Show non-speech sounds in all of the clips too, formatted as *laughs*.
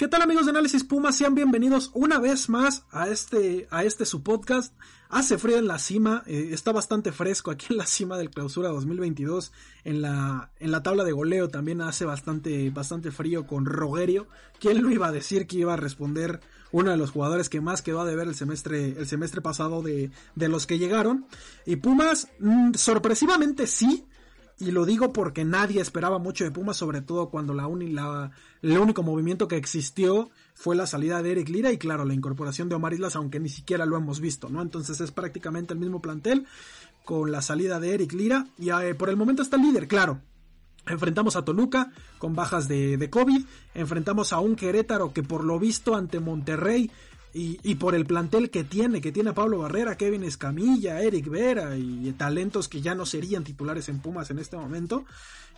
¿Qué tal amigos de Análisis Puma? Sean bienvenidos una vez más a este, a este su podcast. Hace frío en la cima, eh, está bastante fresco aquí en la cima del clausura 2022. En la, en la tabla de goleo también hace bastante, bastante frío con Rogerio. ¿Quién lo iba a decir que iba a responder uno de los jugadores que más quedó a deber el semestre, el semestre pasado de, de los que llegaron? Y Pumas, mm, sorpresivamente sí, y lo digo porque nadie esperaba mucho de Pumas, sobre todo cuando la, la el único movimiento que existió fue la salida de Eric Lira y claro, la incorporación de Omar Islas, aunque ni siquiera lo hemos visto, ¿no? Entonces es prácticamente el mismo plantel con la salida de Eric Lira y eh, por el momento está el líder, claro. Enfrentamos a Toluca con bajas de, de COVID, enfrentamos a un Querétaro que por lo visto ante Monterrey y, por el plantel que tiene, que tiene a Pablo Barrera, Kevin Escamilla, Eric Vera y talentos que ya no serían titulares en Pumas en este momento,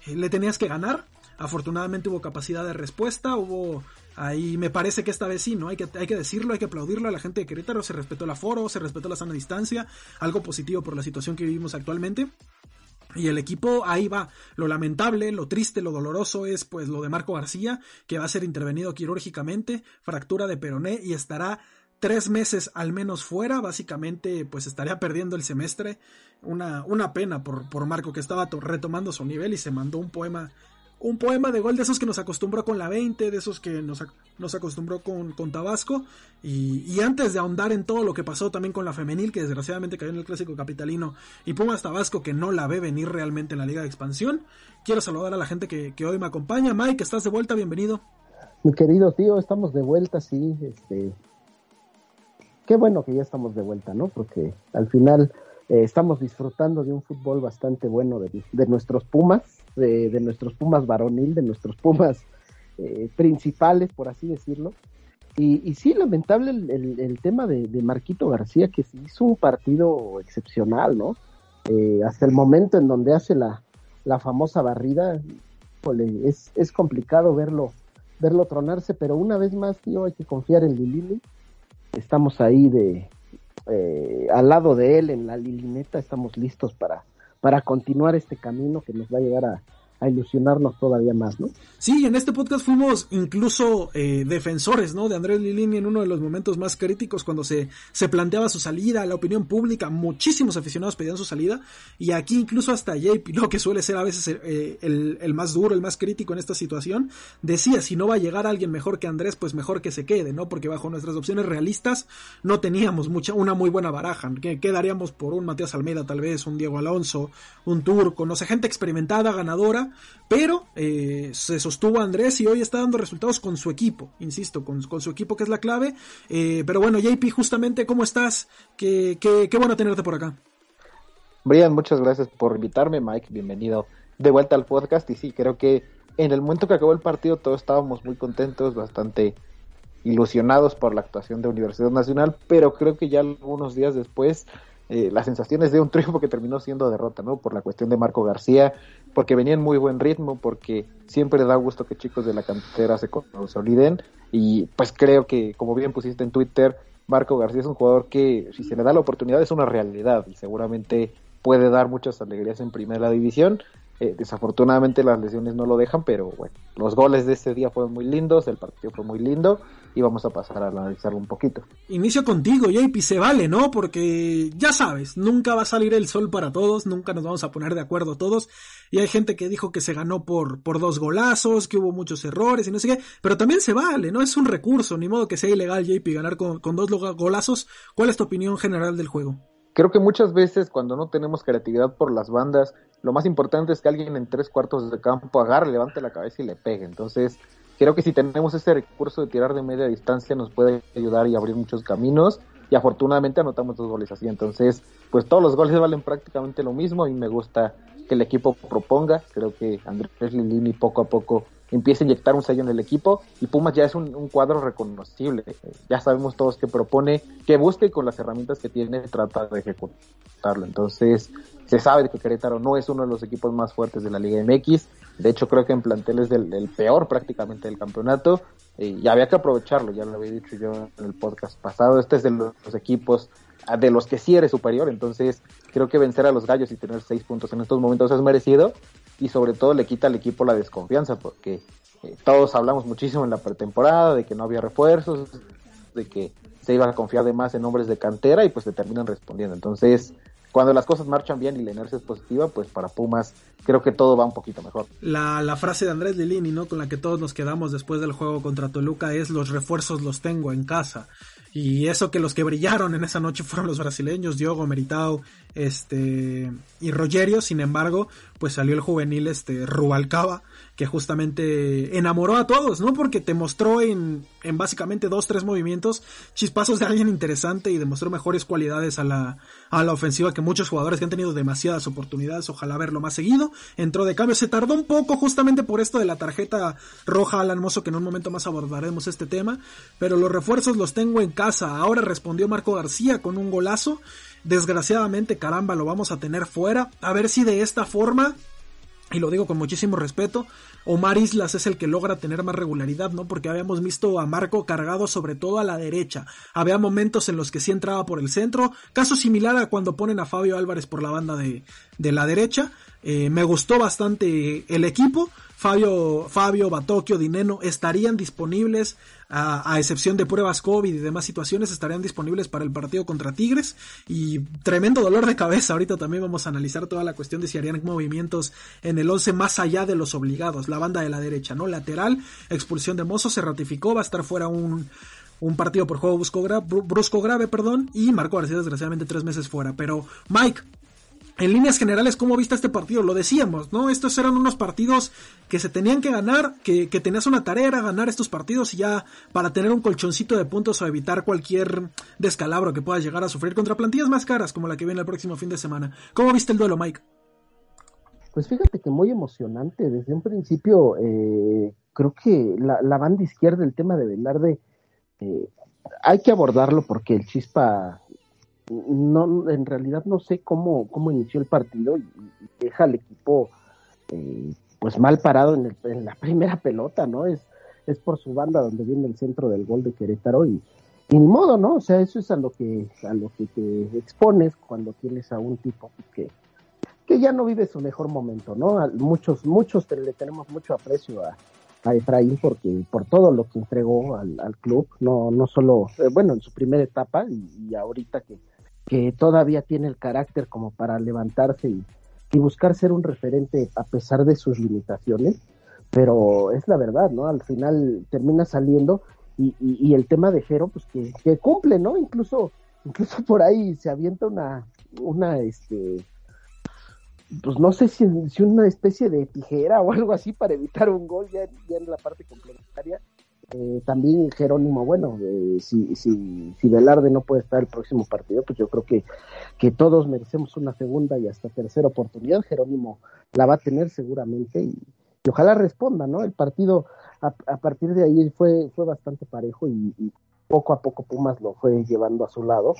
eh, le tenías que ganar. Afortunadamente hubo capacidad de respuesta, hubo ahí, me parece que esta vez sí, ¿no? Hay que, hay que decirlo, hay que aplaudirlo a la gente de Querétaro, se respetó el aforo, se respetó la sana distancia, algo positivo por la situación que vivimos actualmente. Y el equipo ahí va. Lo lamentable, lo triste, lo doloroso es pues lo de Marco García, que va a ser intervenido quirúrgicamente, fractura de peroné y estará tres meses al menos fuera. Básicamente pues estaría perdiendo el semestre. Una, una pena por, por Marco que estaba retomando su nivel y se mandó un poema un poema de gol de esos que nos acostumbró con la 20, de esos que nos, nos acostumbró con, con Tabasco. Y, antes de ahondar en todo lo que pasó también con la femenil, que desgraciadamente cayó en el clásico capitalino, y Pumas Tabasco, que no la ve venir realmente en la Liga de Expansión, quiero saludar a la gente que, hoy me acompaña. Mike, estás de vuelta, bienvenido. Mi querido tío, estamos de vuelta, sí. Este... Qué bueno que ya estamos de vuelta, ¿no? Porque al final eh, estamos disfrutando de un fútbol bastante bueno de, de nuestros Pumas de, nuestros Pumas varonil, de nuestros Pumas eh, principales, por así decirlo. Y, y sí, lamentable el, tema de, Marquito García, que hizo un partido excepcional, ¿no? Eh, hasta el momento en donde hace la, la famosa barrida, es, es complicado verlo, verlo tronarse, pero una vez más, tío, hay que confiar en Lilini. Estamos ahí de eh, al lado de él en la lilineta, estamos listos para, para continuar este camino que nos va a llegar a, a ilusionarnos todavía más, ¿no? Sí, en este podcast fuimos incluso eh, defensores, ¿no? De Andrés Lilini en uno de los momentos más críticos cuando se, se planteaba su salida, la opinión pública, muchísimos aficionados pedían su salida, y aquí incluso hasta JP, ¿no? Que suele ser a veces eh, el, el, más duro, el más crítico en esta situación, decía, si no va a llegar alguien mejor que Andrés, pues mejor que se quede, ¿no? Porque bajo nuestras opciones realistas no teníamos mucha, una muy buena baraja, que quedaríamos por un Matías Almeida tal vez, un Diego Alonso, un Turco, no sé, gente experimentada, ganadora, pero eh, se sostuvo Andrés y hoy está dando resultados con su equipo, insisto, con, su equipo que es la clave. Eh, pero bueno, JP, justamente, ¿cómo estás? Qué, qué, qué bueno tenerte por acá. Brian, muchas gracias por invitarme, Mike, bienvenido de vuelta al podcast. Y sí, creo que en el momento que acabó el partido todos estábamos muy contentos, bastante ilusionados por la actuación de Universidad Nacional, pero creo que ya algunos días después eh, las sensaciones de un triunfo que terminó siendo derrota, ¿no? Por la cuestión de Marco García, porque venía en muy buen ritmo, porque siempre da gusto que chicos de la cantera se consoliden y pues creo que, como bien pusiste en Twitter, Marco García es un jugador que si se le da la oportunidad es una realidad y seguramente puede dar muchas alegrías en primera división. Eh, desafortunadamente las lesiones no lo dejan, pero bueno, los goles de ese día fueron muy lindos, el partido fue muy lindo y vamos a pasar a analizarlo un poquito. Inicio contigo, JP, se vale, ¿no? Porque ya sabes, nunca va a salir el sol para todos, nunca nos vamos a poner de acuerdo todos. Y hay gente que dijo que se ganó por, por dos golazos, que hubo muchos errores y no sé qué, pero también se vale, ¿no? Es un recurso, ni modo que sea ilegal, JP, ganar con, con dos golazos. ¿Cuál es tu opinión general del juego? Creo que muchas veces cuando no tenemos creatividad por las bandas, lo más importante es que alguien en tres cuartos de campo agarre, levante la cabeza y le pegue. Entonces, creo que si tenemos ese recurso de tirar de media distancia nos puede ayudar y abrir muchos caminos y afortunadamente anotamos dos goles así. Entonces, pues todos los goles valen prácticamente lo mismo y me gusta que el equipo proponga. Creo que Andrés Lilini poco a poco empieza a inyectar un sello en el equipo y Pumas ya es un, cuadro reconocible. Ya sabemos todos que propone, que busca y con las herramientas que tiene trata de ejecutarlo. Entonces, se sabe que Querétaro no es uno de los equipos más fuertes de la Liga MX. De hecho, creo que en plantel es del, peor prácticamente del campeonato. y había que aprovecharlo, ya lo había dicho yo en el podcast pasado. Este es de los, equipos de los que sí eres superior. Entonces, creo que vencer a los gallos y tener seis puntos en estos momentos es merecido. Y sobre todo le quita al equipo la desconfianza porque eh, todos hablamos muchísimo en la pretemporada de que no había refuerzos, de que se iba a confiar de más en hombres de cantera y pues le terminan respondiendo. Entonces, cuando las cosas marchan bien y la inercia es positiva, pues para Pumas creo que todo va un poquito mejor. La, la frase de Andrés Lilini, ¿no? Con la que todos nos quedamos después del juego contra Toluca es los refuerzos los tengo en casa. Y eso que los que brillaron en esa noche fueron los brasileños, Diogo, Meritao, este, y Rogerio, sin embargo, pues salió el juvenil, este, Rubalcaba, que justamente enamoró a todos, ¿no? Porque te mostró en, en básicamente dos, tres movimientos chispazos de alguien interesante y demostró mejores cualidades a la, a la ofensiva que muchos jugadores que han tenido demasiadas oportunidades, ojalá verlo más seguido. Entró de cambio, se tardó un poco justamente por esto de la tarjeta roja al Mozo, que en un momento más abordaremos este tema, pero los refuerzos los tengo en casa. Ahora respondió Marco García con un golazo. Desgraciadamente, caramba, lo vamos a tener fuera. A ver si de esta forma y lo digo con muchísimo respeto, Omar Islas es el que logra tener más regularidad, ¿no? Porque habíamos visto a Marco cargado sobre todo a la derecha. Había momentos en los que sí entraba por el centro, caso similar a cuando ponen a Fabio Álvarez por la banda de, de la derecha. Eh, me gustó bastante el equipo. Fabio, Fabio, Batocchio, Dineno estarían disponibles a, excepción de pruebas COVID y demás situaciones, estarían disponibles para el partido contra Tigres. Y tremendo dolor de cabeza. Ahorita también vamos a analizar toda la cuestión de si harían movimientos en el 11 más allá de los obligados. La banda de la derecha, ¿no? Lateral, expulsión de Mozo, se ratificó, va a estar fuera un, un partido por juego brusco, grave, perdón, y Marco García desgraciadamente tres meses fuera. Pero Mike, en líneas generales, ¿cómo viste este partido? Lo decíamos, ¿no? Estos eran unos partidos que se tenían que ganar, que, que tenías una tarea, era ganar estos partidos y ya para tener un colchoncito de puntos o evitar cualquier descalabro que puedas llegar a sufrir contra plantillas más caras como la que viene el próximo fin de semana. ¿Cómo viste el duelo, Mike? Pues fíjate que muy emocionante. Desde un principio, eh, creo que la, banda izquierda, el tema de Velarde, eh, hay que abordarlo porque el Chispa no, en realidad no sé cómo, cómo inició el partido y, deja al equipo eh, pues mal parado en, la *laughs* primera pelota, ¿no? Es, es por su banda donde viene el centro del gol de Querétaro y, modo, ¿no? O sea, eso es a lo que, a lo que te expones cuando tienes a un tipo que, que ya no vive su mejor momento, ¿no? muchos, muchos le tenemos mucho aprecio a, a Efraín porque por todo lo que entregó al, club, no, no solo, eh, bueno, en su primera etapa y ahorita que, que todavía tiene el carácter como para levantarse y, buscar ser un referente a pesar de sus limitaciones, pero es la verdad, ¿no? Al final termina saliendo y, y, el tema de Jero, pues que, que, cumple, ¿no? Incluso, incluso por ahí se avienta una, una, este, pues no sé si, una especie de tijera o algo así para evitar un gol ya en la parte complementaria eh, también Jerónimo, bueno, eh, si, si, si Velarde no puede estar el próximo partido, pues yo creo que, que todos merecemos una segunda y hasta tercera oportunidad. Jerónimo la va a tener seguramente y, ojalá responda, ¿no? El partido a, a, partir de ahí fue, fue bastante parejo y, poco a poco Pumas lo fue llevando a su lado.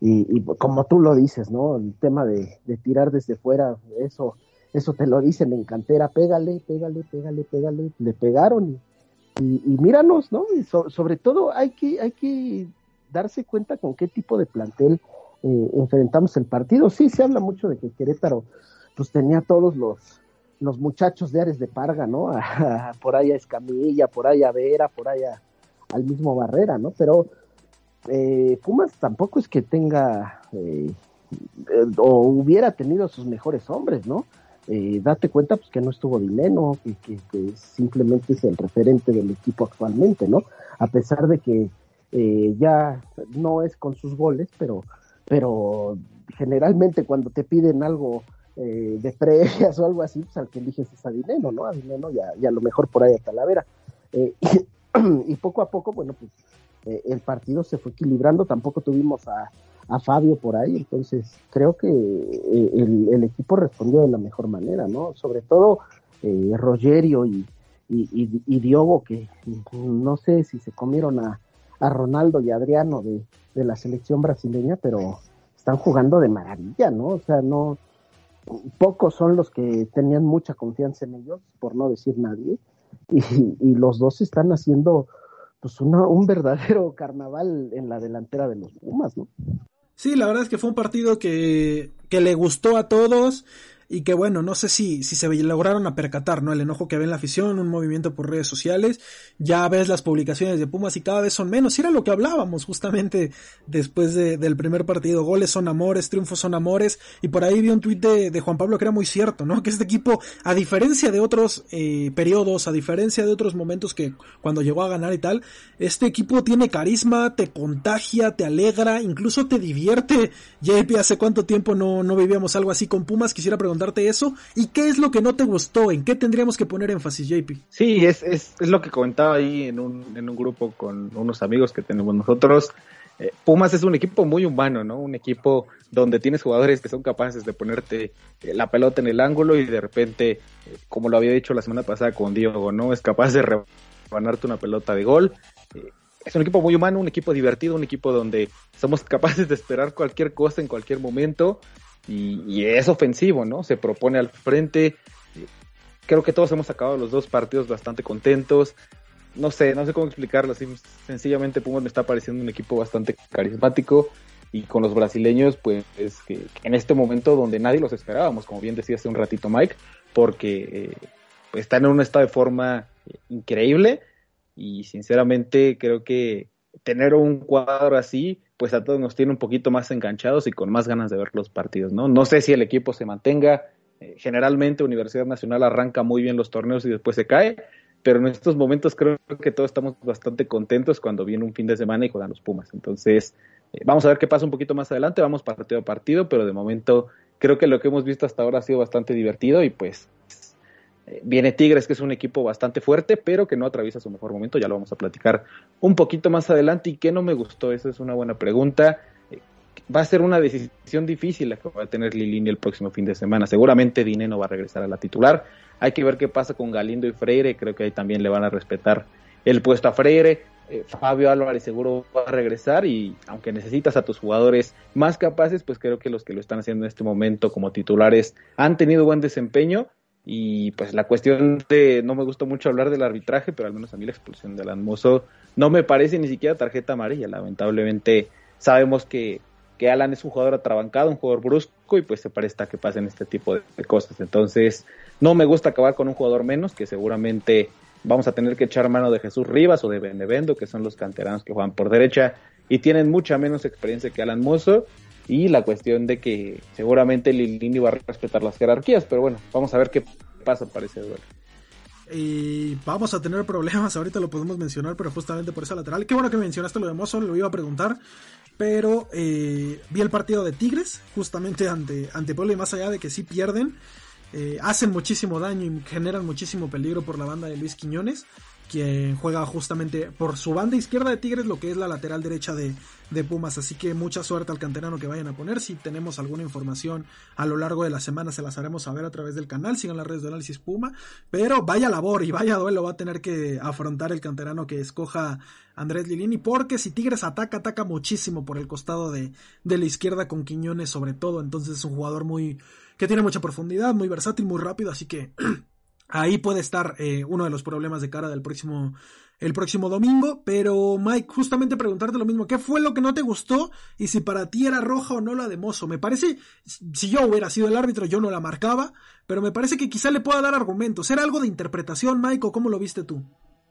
Y, como tú lo dices, ¿no? El tema de, de, tirar desde fuera, eso, eso te lo dicen en cantera, pégale, pégale, pégale, pégale, le pegaron y y, míranos, ¿no? Y sobre todo hay que, hay que darse cuenta con qué tipo de plantel eh, enfrentamos el partido. Sí, se habla mucho de que Querétaro pues tenía todos los, los muchachos de Ares de Parga, ¿no? *laughs* por ahí a Escamilla, por ahí a Vera, por ahí al mismo Barrera, ¿no? Pero eh, Pumas tampoco es que tenga eh, o hubiera tenido sus mejores hombres, ¿no? Eh, date cuenta pues que no estuvo Dineno, que, que, simplemente es el referente del equipo actualmente, ¿no? A pesar de que eh, ya no es con sus goles, pero, pero generalmente cuando te piden algo eh, de previas *laughs* o algo así, pues al que eliges es a Dineno, ¿no? A Dineno y lo mejor por ahí a Talavera. Eh, y, *clears throat* y, poco a poco, bueno, pues el partido se fue equilibrando, tampoco tuvimos a, a Fabio por ahí, entonces creo que eh, el, equipo respondió de la mejor manera, ¿no? Sobre todo eh, Rogerio y, y, Diogo, que no sé si se comieron a, a Ronaldo y Adriano de, de, la selección brasileña, pero están jugando de maravilla, ¿no? O sea, no, pocos son los que tenían mucha confianza en ellos, por no decir nadie, y, y los dos están haciendo pues una, un verdadero carnaval en la delantera de los Pumas, ¿no? Sí, la verdad es que fue un partido que, que le gustó a todos. Y que bueno, no sé si, si se lograron a percatar, ¿no? El enojo que ve en la afición, un movimiento por redes sociales, ya ves las publicaciones de Pumas y cada vez son menos, y era lo que hablábamos justamente después del primer partido, goles son amores, triunfos son amores, y por ahí vi un tuit de, Juan Pablo que era muy cierto, ¿no? Que este equipo, a diferencia de otros eh, periodos, a diferencia de otros momentos que cuando llegó a ganar y tal, este equipo tiene carisma, te contagia, te alegra, incluso te divierte. *laughs* JP, ¿hace cuánto tiempo no, no vivíamos algo así con Pumas? Quisiera preguntarte eso. ¿Y qué es lo que no te gustó? ¿En qué tendríamos que poner énfasis, JP? Sí, es, es, es lo que comentaba ahí en un, en un grupo con unos amigos que tenemos nosotros. Eh, Pumas es un equipo muy humano, ¿no? Un equipo donde tienes jugadores que son capaces de ponerte eh, la pelota en el ángulo y de repente, eh, como lo había dicho la semana pasada con Diego, ¿no? Es capaz de rebanarte una pelota de gol. es un equipo muy humano, un equipo divertido, un equipo donde somos capaces de esperar cualquier cosa en cualquier momento y, es ofensivo, ¿no? Se propone al frente. Creo que todos hemos acabado los dos partidos bastante contentos no sé, no sé cómo explicarlo. Así, sencillamente Pumas me está pareciendo un equipo bastante carismático y con los brasileños, pues es que, en este momento donde nadie los esperábamos, como bien decía hace un ratito Mike, porque eh, están en un estado de forma eh, increíble y sinceramente creo que tener un cuadro así, pues a todos nos tiene un poquito más enganchados y con más ganas de ver los partidos, ¿no? No sé si el equipo se mantenga. Eh, generalmente Universidad Nacional arranca muy bien los torneos y después se cae, pero en estos momentos creo que todos estamos bastante contentos cuando viene un fin de semana y juegan los Pumas. Entonces, eh, vamos a ver qué pasa un poquito más adelante, vamos partido a partido, pero de momento creo que lo que hemos visto hasta ahora ha sido bastante divertido y pues viene Tigres, que es un equipo bastante fuerte, pero que no atraviesa su mejor momento, ya lo vamos a platicar un poquito más adelante. ¿Y qué no me gustó? Esa es una buena pregunta. Eh, va a ser una decisión difícil la que va a tener Lilini el próximo fin de semana. Seguramente Dineno va a regresar a la titular hay que ver qué pasa con Galindo y Freire, creo que ahí también le van a respetar el puesto a Freire. Eh, Fabio Álvarez seguro va a regresar y aunque necesitas a tus jugadores más capaces, pues creo que los que lo están haciendo en este momento como titulares han tenido buen desempeño y pues la cuestión de no me gustó mucho hablar del arbitraje, pero al menos a mí la expulsión de Alan Mozo no me parece ni siquiera tarjeta amarilla, lamentablemente sabemos que que Alan es un jugador atrabancado, un jugador brusco y pues se presta que pasen este tipo de, cosas. Entonces, no me gusta acabar con un jugador menos, que seguramente vamos a tener que echar mano de Jesús Rivas o de Benevendo, que son los canteranos que juegan por derecha y tienen mucha menos experiencia que Alan Mozo. Y la cuestión de que seguramente Lilini va a respetar las jerarquías, pero bueno, vamos a ver qué pasa para ese duelo. Y vamos a tener problemas, ahorita lo podemos mencionar, pero justamente por esa lateral. Qué bueno que mencionaste lo de Mozo, lo iba a preguntar. Pero eh, vi el partido de Tigres, justamente ante, ante Puebla, y más allá de que sí pierden, eh, hacen muchísimo daño y generan muchísimo peligro por la banda de Luis Quiñones quien juega justamente por su banda izquierda de Tigres, lo que es la lateral derecha de, Pumas. Así que mucha suerte al canterano que vayan a poner. Si tenemos alguna información a lo largo de la semana, se las haremos saber a través del canal. Sigan las redes de análisis Puma. Pero vaya labor y vaya duelo va a tener que afrontar el canterano que escoja Andrés Lilini. Porque si Tigres ataca, ataca muchísimo por el costado de, de la izquierda con Quiñones, sobre todo. Entonces es un jugador muy que tiene mucha profundidad, muy versátil, muy rápido. Así que. *clears throat* Ahí puede estar eh, uno de los problemas de cara del próximo, el próximo domingo. Pero Mike, justamente preguntarte lo mismo, ¿qué fue lo que no te gustó? Y si para ti era roja o no la de Mozo. Me parece, si yo hubiera sido el árbitro, yo no la marcaba, pero me parece que quizá le pueda dar argumentos. ¿Era algo de interpretación, Mike, o cómo lo viste tú?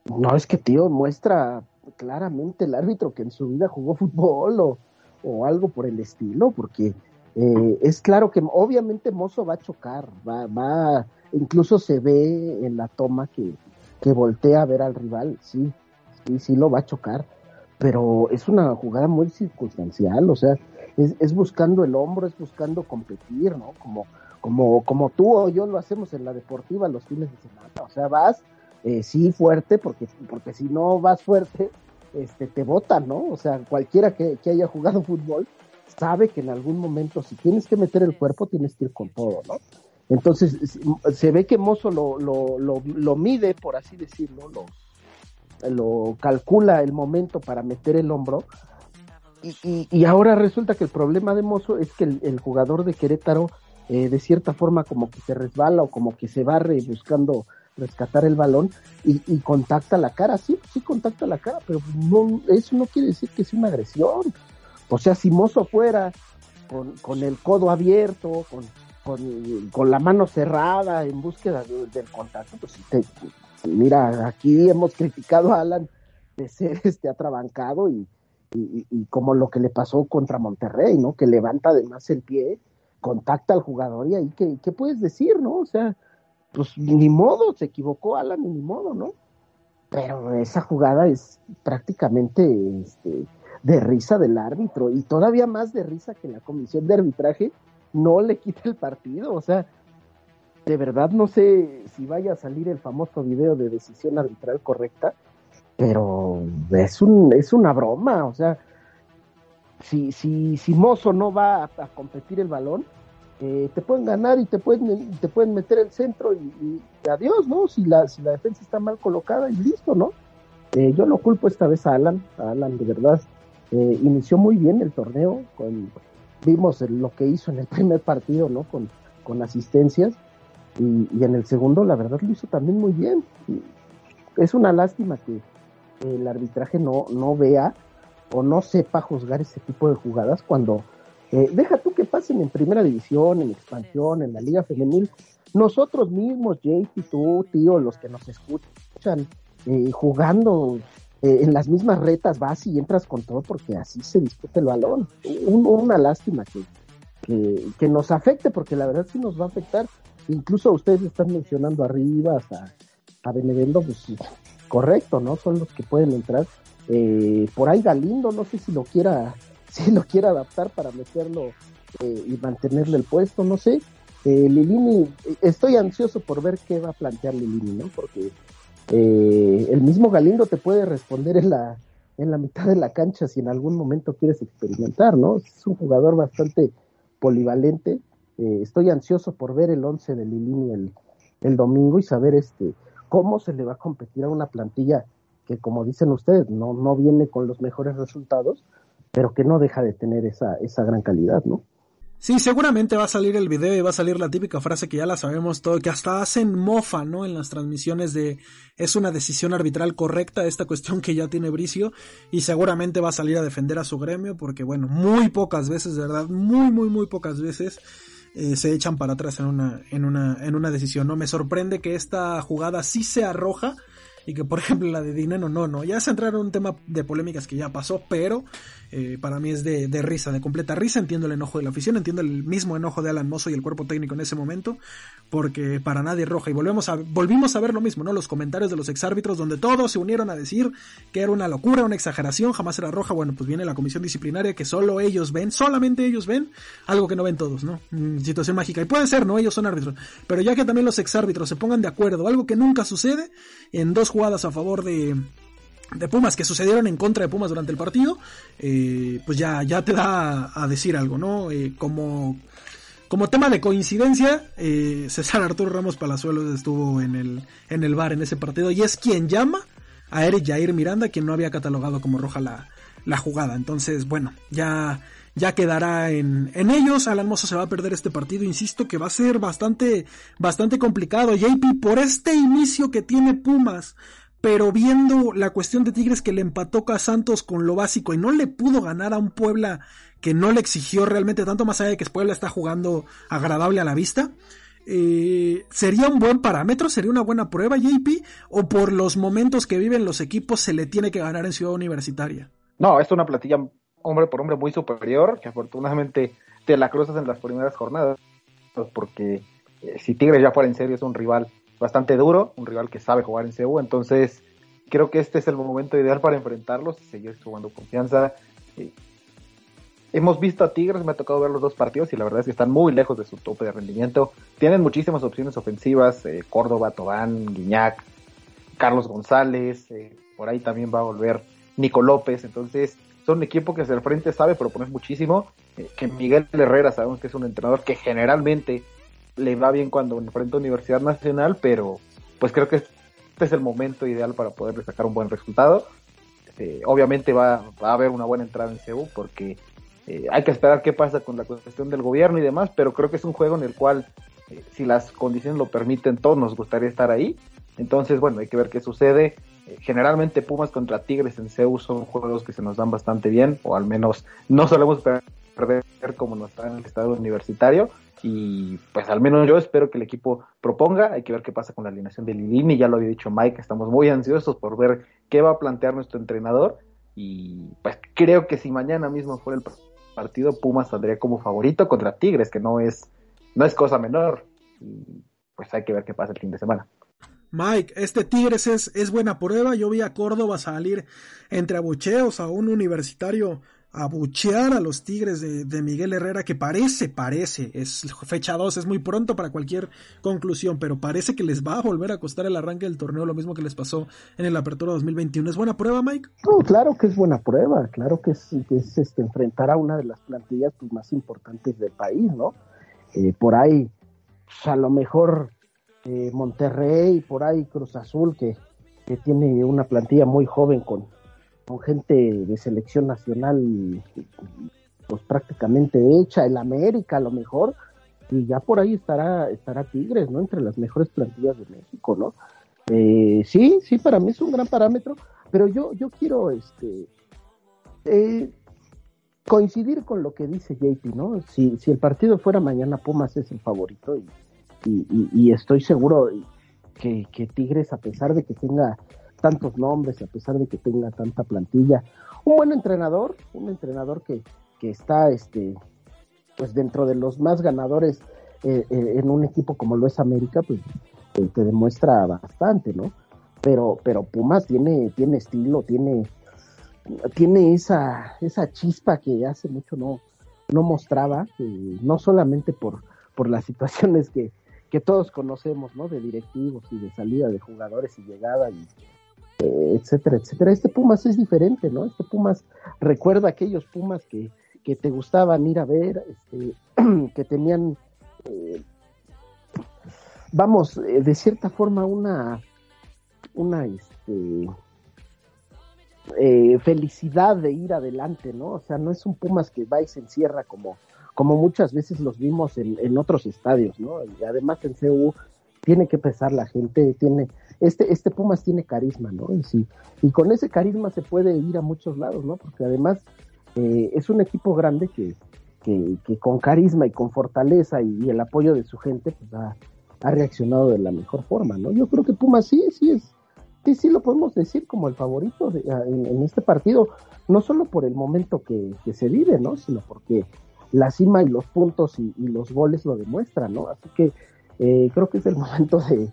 No, es que tío, muestra claramente el árbitro que en su vida jugó fútbol o, o algo por el estilo, porque eh, es claro que obviamente Mozo va a chocar, va, va, incluso se ve en la toma que, que voltea a ver al rival, sí, sí, sí lo va a chocar, pero es una jugada muy circunstancial, o sea, es, es buscando el hombro, es buscando competir, ¿no? Como, como, como tú o yo lo hacemos en la deportiva los fines de semana, o sea, vas, eh, sí, fuerte, porque, porque si no vas fuerte, este, te botan, ¿no? O sea, cualquiera que, que haya jugado fútbol, sabe que en algún momento si tienes que meter el cuerpo tienes que ir con todo, ¿no? Entonces se ve que Mozo lo, lo, lo, mide, por así decirlo, lo, lo calcula el momento para meter el hombro. Y, y, ahora resulta que el problema de Mozo es que el, jugador de Querétaro eh, de cierta forma como que se resbala o como que se barre buscando rescatar el balón y, y, contacta la cara, sí, sí contacta la cara, pero no, eso no quiere decir que sea una agresión. O sea, si Mozo fuera con, con el codo abierto, con, con, la mano cerrada en búsqueda del contacto, pues mira, aquí hemos criticado a Alan de ser este atrabancado y, y, como lo que le pasó contra Monterrey, ¿no? Que levanta además el pie, contacta al jugador y ahí, ¿qué, qué puedes decir, no? O sea, pues ni modo, se equivocó Alan, ni modo, ¿no? Pero esa jugada es prácticamente este, de risa del árbitro y todavía más de risa que la comisión de arbitraje no le quita el partido, o sea, de verdad no sé si vaya a salir el famoso video de decisión arbitral correcta, pero es, un, es una broma, o sea, si, si, si Mozo no va a, competir el balón, eh, te pueden ganar y te pueden, te pueden meter el centro y, adiós, ¿no? Si la, si la defensa está mal colocada y listo, ¿no? Eh, yo lo culpo esta vez a Alan, a Alan de verdad. Eh, inició muy bien el torneo, con, vimos lo que hizo en el *laughs* primer partido, ¿no? Con, con asistencias y, y, en el segundo, la verdad, lo hizo también muy bien. Es una lástima que, el arbitraje no, no vea o no sepa juzgar ese tipo de jugadas cuando eh, deja tú que pasen en primera división, en expansión, en la liga femenil. Nosotros mismos, Jake y tú, tío, los que nos escuchan, eh, jugando eh, en las mismas retas, vas y entras con todo porque así se discute el balón. una lástima que, que, que, nos afecte porque la verdad sí nos va a afectar. Incluso ustedes están mencionando arriba hasta a Benevendo, pues correcto, ¿no? Son los que pueden entrar. Eh, por ahí Galindo, no sé si lo quiera, *laughs* si lo quiera adaptar para meterlo eh, y mantenerle el puesto, no sé. Eh, Lilini, estoy ansioso por ver qué va a plantear Lilini, ¿no? Porque el mismo Galindo te puede responder en la, en la mitad de la cancha si en algún momento quieres experimentar, ¿no? Es un jugador bastante polivalente. estoy ansioso por ver el 11 de Lilini el, el domingo y saber este ¿cómo se le va a competir a una plantilla que, como dicen ustedes, no, no viene con los mejores resultados, pero que no deja de tener esa, esa gran calidad, ¿no? Sí, seguramente va a salir el video y va a salir la típica frase que ya la sabemos todo, que hasta hacen mofa, ¿no? En las transmisiones de es una decisión arbitral correcta esta cuestión que ya tiene Bricio y seguramente va a salir a defender a su gremio porque bueno, muy pocas veces, de verdad, muy, muy, muy pocas veces eh, se echan para atrás en una, en una, en una decisión, ¿no? Me sorprende que esta jugada sí se arroja y que por ejemplo la de Dineno no, no, ya se entraron en un tema de polémicas que ya pasó, pero eh, para mí es de, de, risa, de completa risa, entiendo el enojo de la afición, entiendo el mismo enojo de Alan Mozo y el cuerpo técnico en ese momento, porque para nadie roja, y volvemos a, volvimos a ver lo mismo, ¿no? Los comentarios de los exárbitros donde todos se unieron a decir que era una locura, una exageración, jamás era roja, bueno, pues viene la comisión disciplinaria que solo ellos ven, solamente ellos ven, algo que no ven todos, ¿no? Mm, situación mágica, y puede ser, ¿no? Ellos son árbitros, pero ya que también los exárbitros se pongan de acuerdo, algo que nunca sucede, en dos jugadas a favor de, de Pumas que sucedieron en contra de Pumas durante el partido, eh, pues ya, ya te da a decir algo, ¿no? Eh, como, como tema de coincidencia, eh, César Arturo Ramos Palazuelos estuvo en el, en el bar en ese partido y es quien llama a Eric Jair Miranda, quien no había catalogado como roja la, la jugada. Entonces, bueno, ya, ya quedará en, en ellos. Alan Mozo se va a perder este partido. Insisto que va a ser bastante, bastante complicado. JP, por este inicio que tiene Pumas, pero viendo la cuestión de Tigres que le empató a Santos con lo básico y no le pudo ganar a un Puebla que no le exigió realmente tanto más allá de que Puebla está jugando agradable a la vista. Eh, ¿Sería un buen parámetro? ¿Sería una buena prueba, JP? ¿O por los momentos que viven los equipos se le tiene que ganar en Ciudad Universitaria? No, es una plantilla hombre por hombre muy superior, que afortunadamente te la cruzas en las primeras jornadas, porque eh, si Tigres ya fuera en serio es un rival bastante duro, un rival que sabe jugar en CU, entonces creo que este es el momento ideal para enfrentarlos y seguir jugando confianza. hemos visto a Tigres, me ha tocado ver los dos partidos y la verdad es que están muy lejos de su tope de rendimiento. Tienen muchísimas opciones ofensivas, eh, Córdoba, Tobán, Guiñac, Carlos González, eh, por ahí también va a volver Nico López, entonces son un equipo que hacia el frente sabe proponer muchísimo, eh, que Miguel Herrera sabemos que es un entrenador que generalmente le va bien cuando enfrenta a Universidad Nacional, pero pues creo que este es el momento ideal para poder sacar un buen resultado. Este, obviamente va, a haber una buena entrada en CEU porque eh, hay que esperar qué pasa con la cuestión del gobierno y demás, pero creo que es un juego en el cual, eh, si las condiciones lo permiten, todos nos gustaría estar ahí. Entonces, bueno, hay que ver qué sucede. Eh, generalmente Pumas contra Tigres en CEU son juegos que se nos dan bastante bien, o al menos no solemos perder como nos está en el estado universitario. Y pues al menos yo espero que el equipo proponga, hay que ver qué pasa con la alineación de Lilini, ya lo había dicho Mike, estamos muy ansiosos por ver qué va a plantear nuestro entrenador. Y pues creo que si mañana mismo fuera el partido, Pumas saldría como favorito contra Tigres, que no es, no es cosa menor, y pues hay que ver qué pasa el fin de semana. Mike, este Tigres es, es buena prueba. Yo vi a Córdoba salir entre abucheos a un universitario abuchear a los Tigres de, Miguel Herrera, que parece, parece, es fecha 2, es muy pronto para cualquier conclusión, pero parece que les va a volver a costar el arranque del torneo, lo mismo que les pasó en el Apertura 2021. ¿Es buena prueba, Mike? claro que es buena prueba, claro que es, es este, enfrentar a una de las plantillas pues, más importantes del país, ¿no? Eh, por ahí, pues, a lo mejor eh, Monterrey, por ahí Cruz Azul, que, tiene una plantilla muy joven con, con gente de selección nacional pues prácticamente hecha, el América a lo mejor, y ya por ahí estará, estará Tigres, ¿no? Entre las mejores plantillas de México, ¿no? Eh, sí, sí, para mí es un gran parámetro, pero yo, yo quiero este eh, coincidir con lo que dice JP, ¿no? Si, si el partido fuera mañana, Pumas es el favorito y, y, estoy seguro que, Tigres, a pesar de que tenga tantos nombres, a pesar de que tenga tanta plantilla, un buen entrenador, un entrenador que, que está este, pues dentro de los más ganadores eh, eh, en un equipo como lo es América, pues eh, te demuestra bastante, ¿no? Pero, pero Pumas tiene, tiene estilo, tiene, tiene esa, esa chispa que hace mucho no, no mostraba, no solamente por, por las *laughs* situaciones que, que todos conocemos, ¿no? De directivos y de salida de jugadores y llegada y eh, etcétera, etcétera. Este Pumas es diferente, ¿no? Este Pumas recuerda aquellos Pumas que, que te gustaban ir a ver, este, *clears throat* que tenían, eh, vamos, eh, de cierta forma una, una, este, felicidad de ir adelante, ¿no? O sea, no es un Pumas que va y se encierra como como muchas veces los vimos en, en otros estadios, ¿no? Y además en CU tiene que pesar la gente, tiene, este, este Pumas tiene carisma, ¿no? Y sí, y con ese carisma se puede ir a muchos lados, ¿no? Porque además eh, es un equipo grande que, que, con carisma y con fortaleza y, el apoyo de su gente, pues ha, reaccionado de la mejor forma, ¿no? Yo creo que Pumas sí, sí es, sí, sí lo podemos decir como el favorito en, en, este partido, no solo por el momento que se vive, ¿no? Sino porque la cima y los puntos y, los goles lo demuestran, ¿no? Así que eh, creo que es el *laughs* momento de,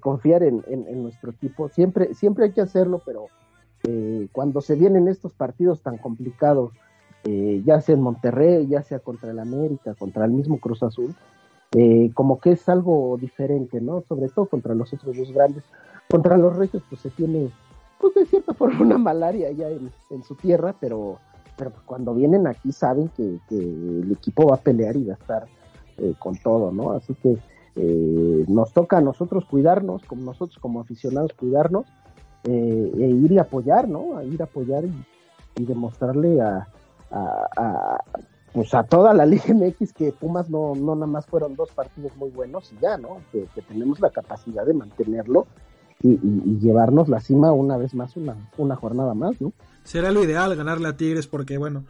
confiar en, nuestro equipo. Siempre, siempre hay que hacerlo, pero eh, cuando se vienen estos partidos tan complicados, eh, ya sea en Monterrey, ya sea contra el América, contra el mismo Cruz Azul, como que es algo diferente, ¿no? Sobre todo contra los otros dos grandes. Contra los Reyes, pues se tiene, pues de cierta forma, una malaria ya en su tierra, pero pero pues, cuando vienen aquí saben que, el equipo va a pelear y va a estar eh, con todo, ¿no? Así que eh, nos toca a nosotros cuidarnos, como nosotros como aficionados cuidarnos, eh, e ir y apoyar, ¿no? A ir a apoyar y, demostrarle a, pues a toda la *laughs* Liga MX que Pumas no, no nada más fueron dos partidos muy buenos y ya, ¿no? Que, tenemos la capacidad de mantenerlo y, llevarnos la cima una vez más, una, una jornada más, ¿no? Será lo ideal ganarle a Tigres porque, bueno,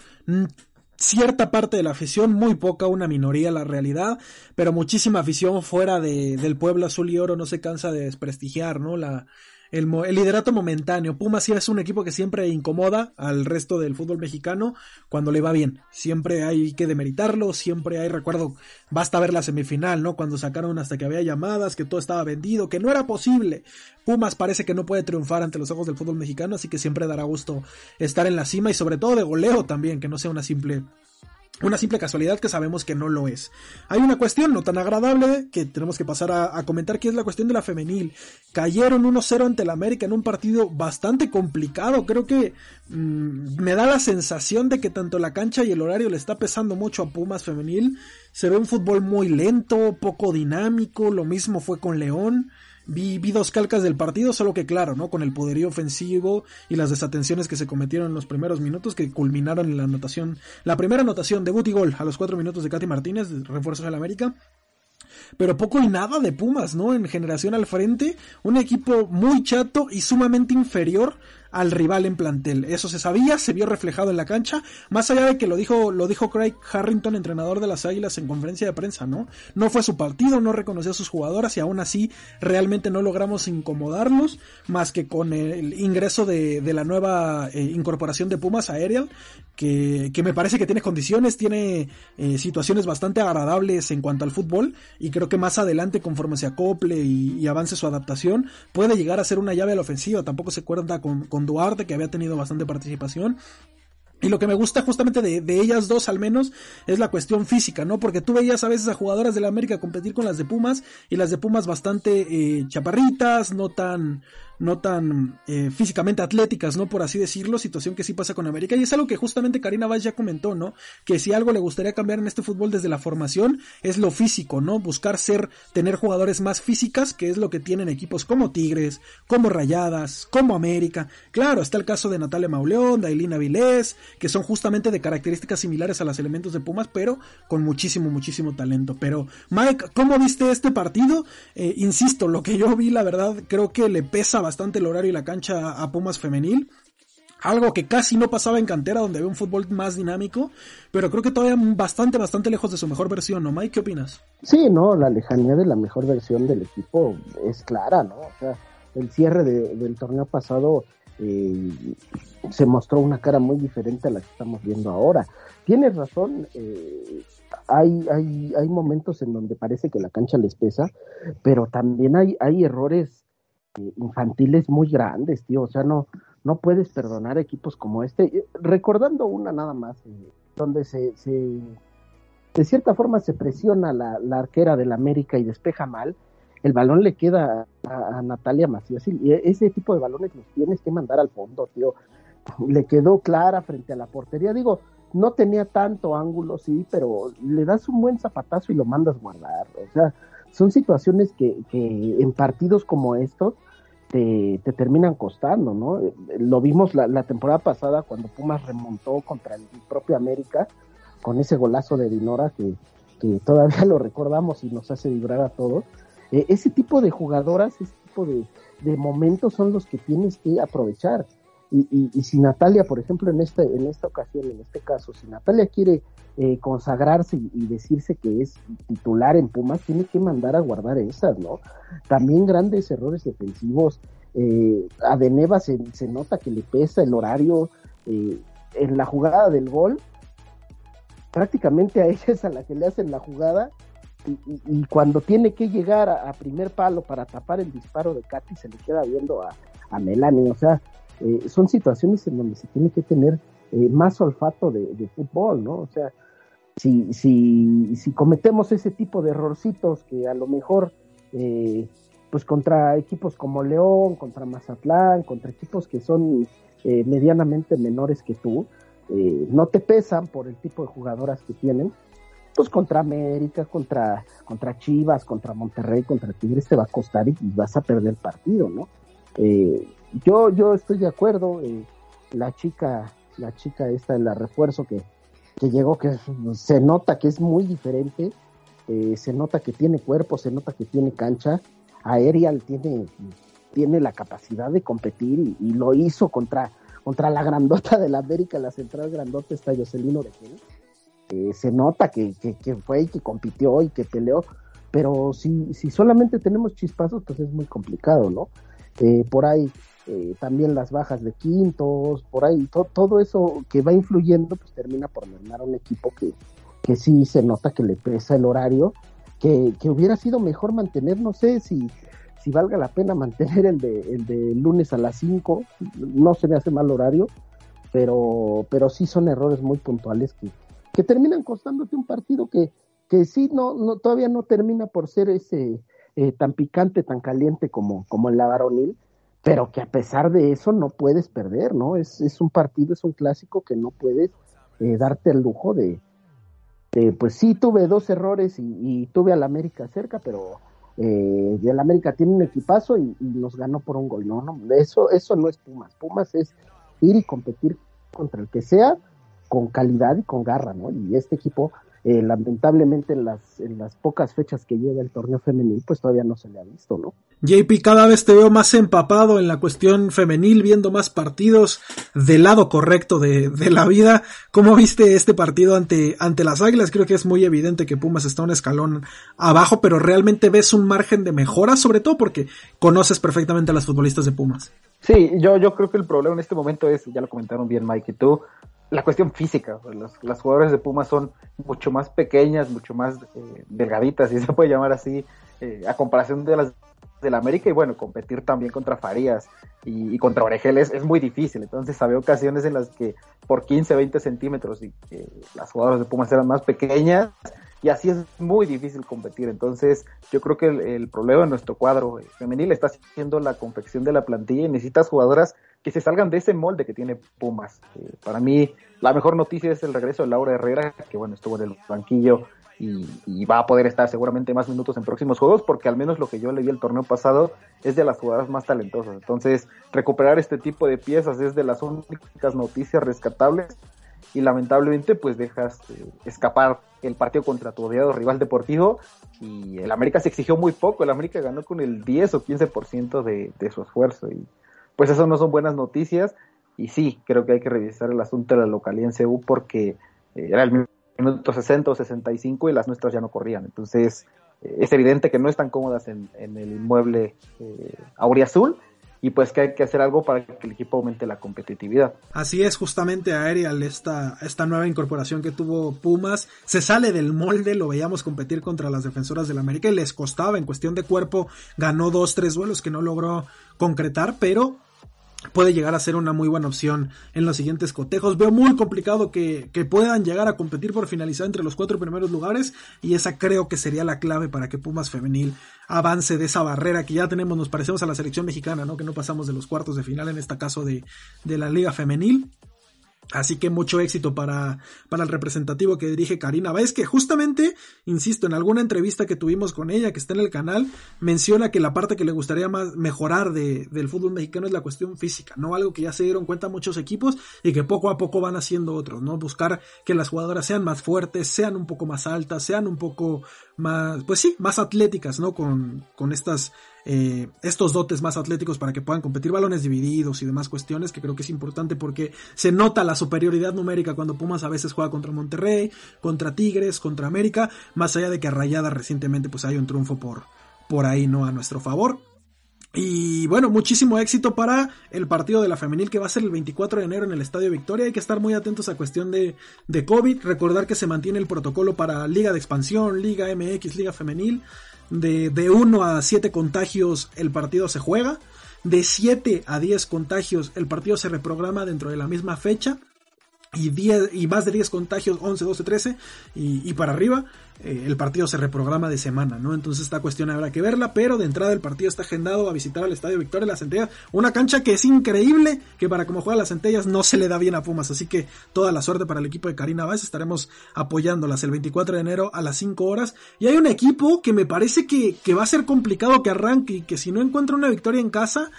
cierta parte de la afición, muy poca, una minoría la realidad, pero muchísima afición fuera de, del pueblo azul y oro no se cansa de desprestigiar, ¿no? La, el, liderato momentáneo. Pumas sí es un equipo que siempre incomoda al resto del fútbol mexicano cuando le va bien. Siempre hay que demeritarlo, siempre hay, recuerdo, basta ver la semifinal, ¿no? Cuando sacaron hasta que había llamadas, que todo estaba vendido, que no era posible. Pumas parece que no puede triunfar ante los ojos del fútbol mexicano, así que siempre dará gusto estar en la cima y sobre todo de goleo también, que no sea una simple una simple casualidad que sabemos que no lo es. Hay una cuestión no tan agradable que tenemos que pasar a, comentar, que es la cuestión de la femenil. Cayeron 1-0 ante el América en un partido bastante complicado. Creo que mm, me da la sensación de que tanto la cancha y el horario le está pesando mucho a Pumas femenil. Se ve un fútbol muy lento, poco dinámico. Lo mismo fue con León. Vi, dos calcas del partido, solo que claro, ¿no? Con el poderío ofensivo y las desatenciones que se cometieron en los primeros minutos que culminaron en la anotación, la primera anotación, debut y gol a los cuatro minutos de Katy Martínez, de refuerzos del América. Pero poco y nada de Pumas, ¿no? En generación al frente, un equipo muy chato y sumamente inferior al rival en plantel. Eso se sabía, se vio reflejado en la cancha, más allá de que lo dijo, lo dijo Craig Harrington, entrenador de las Águilas en conferencia de prensa, ¿no? No fue su partido, no reconoció a sus jugadoras y aún así realmente no logramos incomodarlos, más que con el ingreso de, de la nueva eh, incorporación de Pumas Aerial, que, que, me parece que tiene condiciones, tiene eh, situaciones bastante agradables en cuanto al fútbol y creo que más adelante conforme se acople y, avance su adaptación puede llegar a ser una llave a la ofensiva, tampoco se cuenta con Duarte que había tenido bastante participación y lo que me gusta justamente de, de, ellas dos al menos es la cuestión física, ¿no? Porque tú veías a veces a jugadoras de la América competir con las de Pumas y las de Pumas bastante eh, chaparritas, no tan, no tan eh, físicamente atléticas, ¿no? Por así decirlo, situación que sí pasa con América. Y es algo que justamente Karina Vaz ya comentó, ¿no? Que si algo le gustaría cambiar en este fútbol desde la formación es lo físico, ¿no? Buscar ser, tener jugadores más físicas, que es lo que tienen equipos como Tigres, como Rayadas, como América. Claro, está el caso de Natalia Mauleón, de Ailina Vilés, que son justamente de características similares a los elementos de Pumas, pero con muchísimo, muchísimo talento. Pero, Mike, ¿cómo viste este partido? Eh, insisto, lo que yo vi, la verdad, creo que le pesa bastante el horario y la cancha a Pumas femenil. Algo que casi no pasaba en cantera, donde había un fútbol más dinámico, pero creo que todavía bastante, bastante lejos de su mejor versión, ¿no, Mike? ¿Qué opinas? Sí, no, la lejanía de la mejor versión del equipo es clara, ¿no? O sea, el cierre de, del torneo pasado eh, se mostró una cara muy diferente a la que estamos viendo ahora. Tienes razón, eh, hay, hay, hay momentos en donde parece que la cancha les pesa, pero también hay, hay errores infantiles muy grandes, tío. O sea, no, no puedes perdonar equipos como este. Eh, recordando una nada más, eh, donde se, se, de cierta forma se presiona la, la arquera del América y despeja mal, el balón le queda a, Natalia Macías y ese tipo de balones los tienes que mandar al fondo, tío. Le quedó clara frente a la portería. Digo, no tenía tanto ángulo, sí, pero le das un buen zapatazo y lo mandas guardar. O sea, son situaciones que, que en partidos como estos te, te, terminan costando, ¿no? Lo vimos la, la, temporada pasada cuando Pumas remontó contra el propio América con ese golazo de Dinora que, que todavía *laughs* lo recordamos y nos hace vibrar a todos. Eh, ese tipo de jugadoras, ese tipo de, de, momentos son los que tienes que aprovechar. Y, y, si Natalia, por ejemplo, en esta, en esta ocasión, en este caso, si Natalia quiere eh, consagrarse y, decirse que es titular en Pumas, tiene que mandar a guardar esas, ¿no? También grandes errores defensivos. Eh, a Deneva se, se, nota que le pesa el horario. Eh, en la jugada del gol, prácticamente a ella es a la que le hacen la jugada. Y, cuando tiene que llegar a, a, primer palo para tapar el disparo de Katy, se le queda viendo a, a Melanie. O sea, eh, son situaciones en donde se tiene que tener eh, más olfato de, fútbol, ¿no? O sea, si, si, si cometemos ese tipo de errorcitos que a lo mejor, eh, pues contra equipos como León, contra Mazatlán, contra equipos que son eh, medianamente menores que tú, eh, no te pesan por el tipo de jugadoras que tienen, pues contra América, contra, contra Chivas, contra Monterrey, contra Tigres te va a costar y vas a perder el partido, ¿no? Eh, yo, yo estoy de acuerdo, eh, la chica la chica esta, la refuerzo que, que llegó, que se nota que es muy diferente, eh, se nota que tiene cuerpo, se nota que tiene cancha, Aerial tiene, tiene la capacidad de competir y, lo hizo contra, contra la grandota de la América, la central grandota está Jocelino de eh, se nota que, que, que, fue y que compitió y que peleó, pero si, si solamente tenemos chispazos, pues es muy complicado, ¿no? Eh, por ahí eh, también las bajas de quintos, por ahí, to, todo eso que va influyendo, pues termina por mermar un equipo que, que sí se nota que le pesa el horario, que, que hubiera sido mejor mantener, no sé si, si valga la pena mantener el de, el de lunes a las 5, no se me hace mal horario, pero, pero sí son errores muy puntuales que, que terminan costándote un partido que, que sí no, no, todavía no termina por ser ese eh, tan picante, tan caliente como, como en la varonil, pero que a pesar de eso no puedes perder, ¿no? Es, es un partido, es un clásico que no puedes eh, darte el lujo de, pues sí, tuve dos errores y, y tuve al América cerca, pero eh, el América tiene un equipazo y, y, nos ganó por un gol, no, no, eso, eso no es Pumas, Pumas es ir y competir contra el que sea con calidad y con garra, ¿no? Y este equipo eh, lamentablemente en las, en las pocas fechas que lleva el torneo femenil, pues todavía no se le ha visto, ¿no? JP, cada vez te veo más empapado en la cuestión femenil, viendo más partidos del lado correcto de, de la vida. ¿Cómo viste este partido ante, ante las Águilas? Creo que es muy evidente que Pumas está un escalón abajo, pero realmente ves un margen de mejora, sobre todo porque conoces perfectamente a las futbolistas de Pumas. Sí, yo, yo creo que el problema en este momento es, ya lo comentaron bien Mike y tú, la cuestión física. Las, jugadoras de Pumas son mucho más pequeñas, mucho más eh, delgaditas, si se puede llamar así, eh, a comparación de las del América y bueno, competir también contra Farías y, contra Oregeles es muy difícil. Entonces había ocasiones en las que por 15, 20 centímetros y que las jugadoras de Pumas eran más pequeñas y así es muy difícil competir. Entonces yo creo que el, problema en nuestro cuadro femenil está siendo la confección de la plantilla y necesitas jugadoras que se salgan de ese molde que tiene Pumas. Eh, para mí la mejor noticia es el regreso de Laura Herrera, que bueno, estuvo en el banquillo y, va a poder estar seguramente más minutos en próximos juegos, porque al menos lo que yo le vi el torneo pasado es de las jugadoras más talentosas. Entonces, recuperar este tipo de piezas es de las únicas noticias rescatables y lamentablemente pues dejas eh, escapar el partido contra tu odiado rival deportivo y el América se exigió muy poco, el América ganó con el 10 o 15% de, de su esfuerzo y pues eso no son buenas noticias y sí, creo que hay que revisar el asunto de la localidad en CU porque eh, era el minuto 60 o 65 y las nuestras ya no corrían. Entonces, eh, es evidente que no están cómodas en, el inmueble eh, auriazul y pues que hay que hacer algo para que el equipo aumente la competitividad. Así es, justamente Aerial, esta, esta nueva incorporación que tuvo Pumas, se sale del molde, lo veíamos competir contra las defensoras del América y les costaba en cuestión de cuerpo, ganó dos, tres vuelos que no logró concretar, pero puede llegar a ser una muy buena opción en los siguientes cotejos. Veo muy complicado que, que, puedan llegar a competir por finalizar entre los cuatro primeros lugares y esa creo que sería la clave para que Pumas Femenil avance de esa barrera que ya tenemos, nos parecemos a la selección mexicana, ¿no? Que no pasamos de los cuartos de final en este caso de, de la Liga Femenil. Así que mucho éxito para, para el representativo que dirige Karina Báez, que justamente, insisto, en alguna entrevista que tuvimos con ella, que está en el canal, menciona que la parte que le gustaría más mejorar de, del fútbol mexicano es la cuestión física, ¿no? Algo que ya se dieron cuenta muchos equipos y que poco a poco van haciendo otros, ¿no? Buscar que las jugadoras sean más fuertes, sean un poco más altas, sean un poco más, pues sí, más atléticas, ¿no? Con, con estas eh, estos dotes más atléticos para que puedan competir balones divididos y demás cuestiones que creo que es importante porque se nota la superioridad numérica cuando Pumas a veces juega contra Monterrey, contra Tigres, contra América, más allá de que a Rayada recientemente pues hay un triunfo por, por ahí no a nuestro favor. Y bueno, muchísimo éxito para el partido de la femenil que va a ser el 24 de enero en el Estadio Victoria. Hay que estar muy atentos a cuestión de, de COVID. Recordar que se mantiene el protocolo para Liga de Expansión, Liga MX, Liga Femenil. De, de 1 a 7 contagios el partido se juega. De 7 a 10 contagios el partido se reprograma dentro de la misma fecha y, 10, y más de 10 contagios, 11, 12, 13 y, y para arriba, eh, el partido se reprograma de semana, ¿no? Entonces esta cuestión habrá que verla, pero de entrada el partido está agendado a visitar al Estadio Victoria Las Centellas, una cancha que es increíble, que para como juega las Centellas no se le da bien a Pumas, así que toda la suerte para el equipo de Karina Vázquez, estaremos apoyándolas el 24 de enero a las 5 horas, y hay un equipo que me parece que, va a ser complicado que arranque y que si no encuentra una victoria en casa,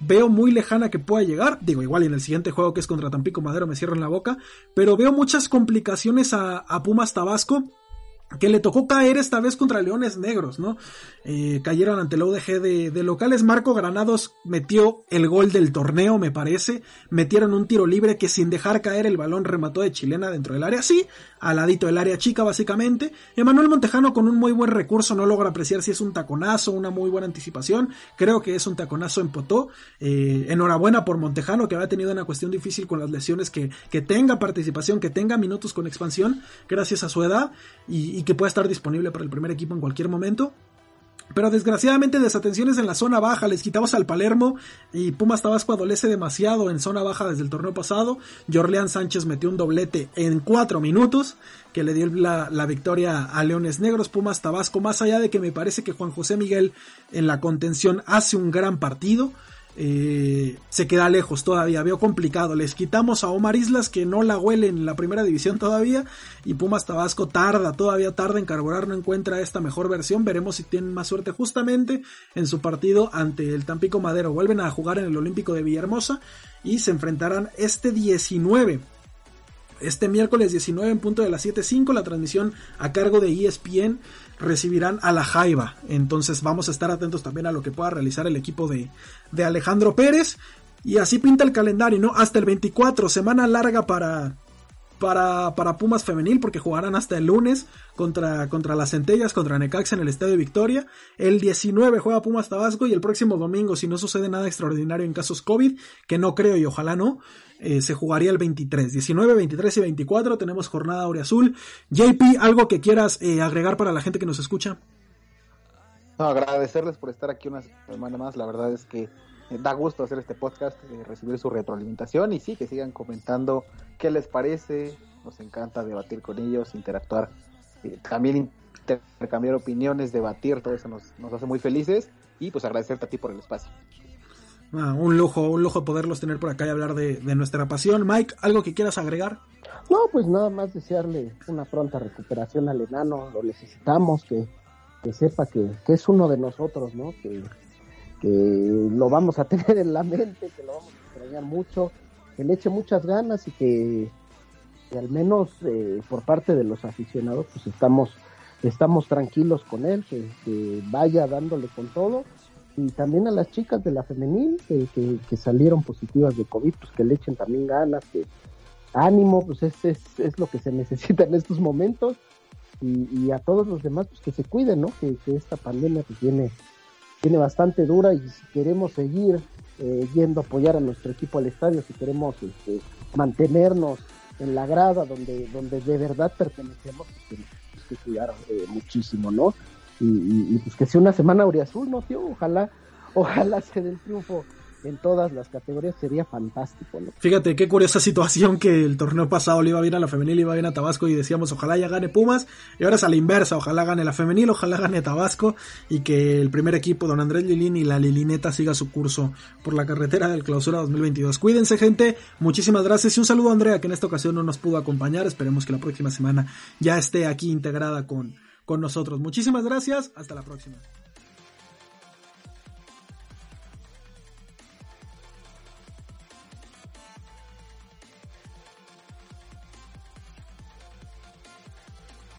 veo muy lejana que pueda llegar. Digo, igual en el siguiente juego que es contra Tampico Madero me cierro en la boca. Pero veo muchas complicaciones a Pumas Tabasco que le tocó caer esta vez contra Leones Negros, ¿no? Eh, cayeron ante la UDG de, locales. Marco Granados metió el gol del torneo, me parece. Metieron un tiro libre que sin dejar caer el balón remató de chilena dentro del área, sí, al ladito del área chica básicamente. Emanuel Montejano con un muy buen recurso no logra apreciar si es un taconazo, una muy buena anticipación. Creo que es un taconazo en Potó. Eh, enhorabuena por Montejano que había tenido una cuestión difícil con las lesiones, que, que tenga participación, que tenga minutos con expansión, gracias a su edad. y que pueda estar disponible para el primer equipo en cualquier momento. Pero desgraciadamente desatenciones en la zona baja, les quitamos al Palermo y Pumas Tabasco adolece demasiado en zona baja desde el torneo pasado. Jorleán Sánchez metió un doblete en cuatro minutos que le dio la, la, victoria a Leones Negros, Pumas Tabasco, más allá de que me parece que Juan José Miguel en la contención hace un gran partido. Eh, se queda lejos todavía, veo complicado. Les quitamos a Omar Islas que no la huele en la primera división todavía y Pumas Tabasco tarda, todavía tarda en carburar, no encuentra esta mejor versión. Veremos si tienen más suerte justamente en su partido ante el Tampico Madero. Vuelven a jugar en el Olímpico de Villahermosa y se enfrentarán este 19 Este miércoles 19 en punto de las 7.5, la transmisión a cargo de ESPN recibirán a la Jaiba. Entonces vamos a estar atentos también a lo que pueda realizar el equipo de, de Alejandro Pérez. Y así pinta el calendario, ¿no? Hasta el 24, semana larga para, para, para Pumas Femenil, porque jugarán hasta el lunes contra, contra las Centellas, contra Necaxa en el Estadio Victoria. El 19 juega Pumas Tabasco y el próximo domingo, si no sucede nada extraordinario en casos COVID, que no creo y ojalá no, eh, se jugaría el 23. 19, 23 y 24 tenemos jornada Azul. JP, ¿algo que quieras eh, agregar para la gente que nos escucha? No, agradecerles por estar aquí una semana más. La verdad es que da gusto hacer este podcast, recibir su retroalimentación y sí, que sigan comentando qué les parece. Nos encanta debatir con ellos, interactuar, también intercambiar opiniones, debatir, todo eso nos, nos hace muy felices y pues agradecerte a ti por el espacio. Ah, un lujo, un lujo poderlos tener por acá y hablar de, nuestra pasión. Mike, ¿algo que quieras agregar? No, pues nada más desearle una pronta recuperación al enano, lo necesitamos, que, sepa que, es uno de nosotros, ¿no? Que, lo vamos a *laughs* tener en la mente, que lo vamos a extrañar mucho, que le eche muchas ganas y que, al menos eh, por parte de los aficionados, pues estamos, estamos tranquilos con él, que vaya dándole con todo y también a las chicas de la femenil que, que, salieron positivas de COVID, pues que le echen también ganas, que ánimo, pues es, es, es lo que se *laughs* necesita en estos momentos y, a todos los demás pues que se cuiden, ¿no? Que, esta pandemia pues viene, viene bastante dura y si queremos seguir eh, yendo a apoyar a nuestro equipo al estadio, si queremos este, mantenernos en la grada donde, donde de verdad pertenecemos, pues tenemos que cuidar eh, muchísimo, ¿no? y, pues que sea una semana azul, ¿no, tío? Ojalá, ojalá se dé el triunfo en todas las categorías sería fantástico. Fíjate qué curiosa situación que el torneo pasado le iba bien a la femenil, le iba bien a Tabasco y decíamos ojalá ya gane Pumas y ahora es a la inversa, ojalá gane la femenil, ojalá gane Tabasco y que el primer equipo, don Andrés Lilín y la Lilineta siga su curso por la carretera del clausura 2022. Cuídense gente, muchísimas gracias y un saludo a Andrea que en esta ocasión no nos pudo acompañar, esperemos que la próxima semana ya esté aquí integrada con con nosotros. Muchísimas gracias, hasta la próxima.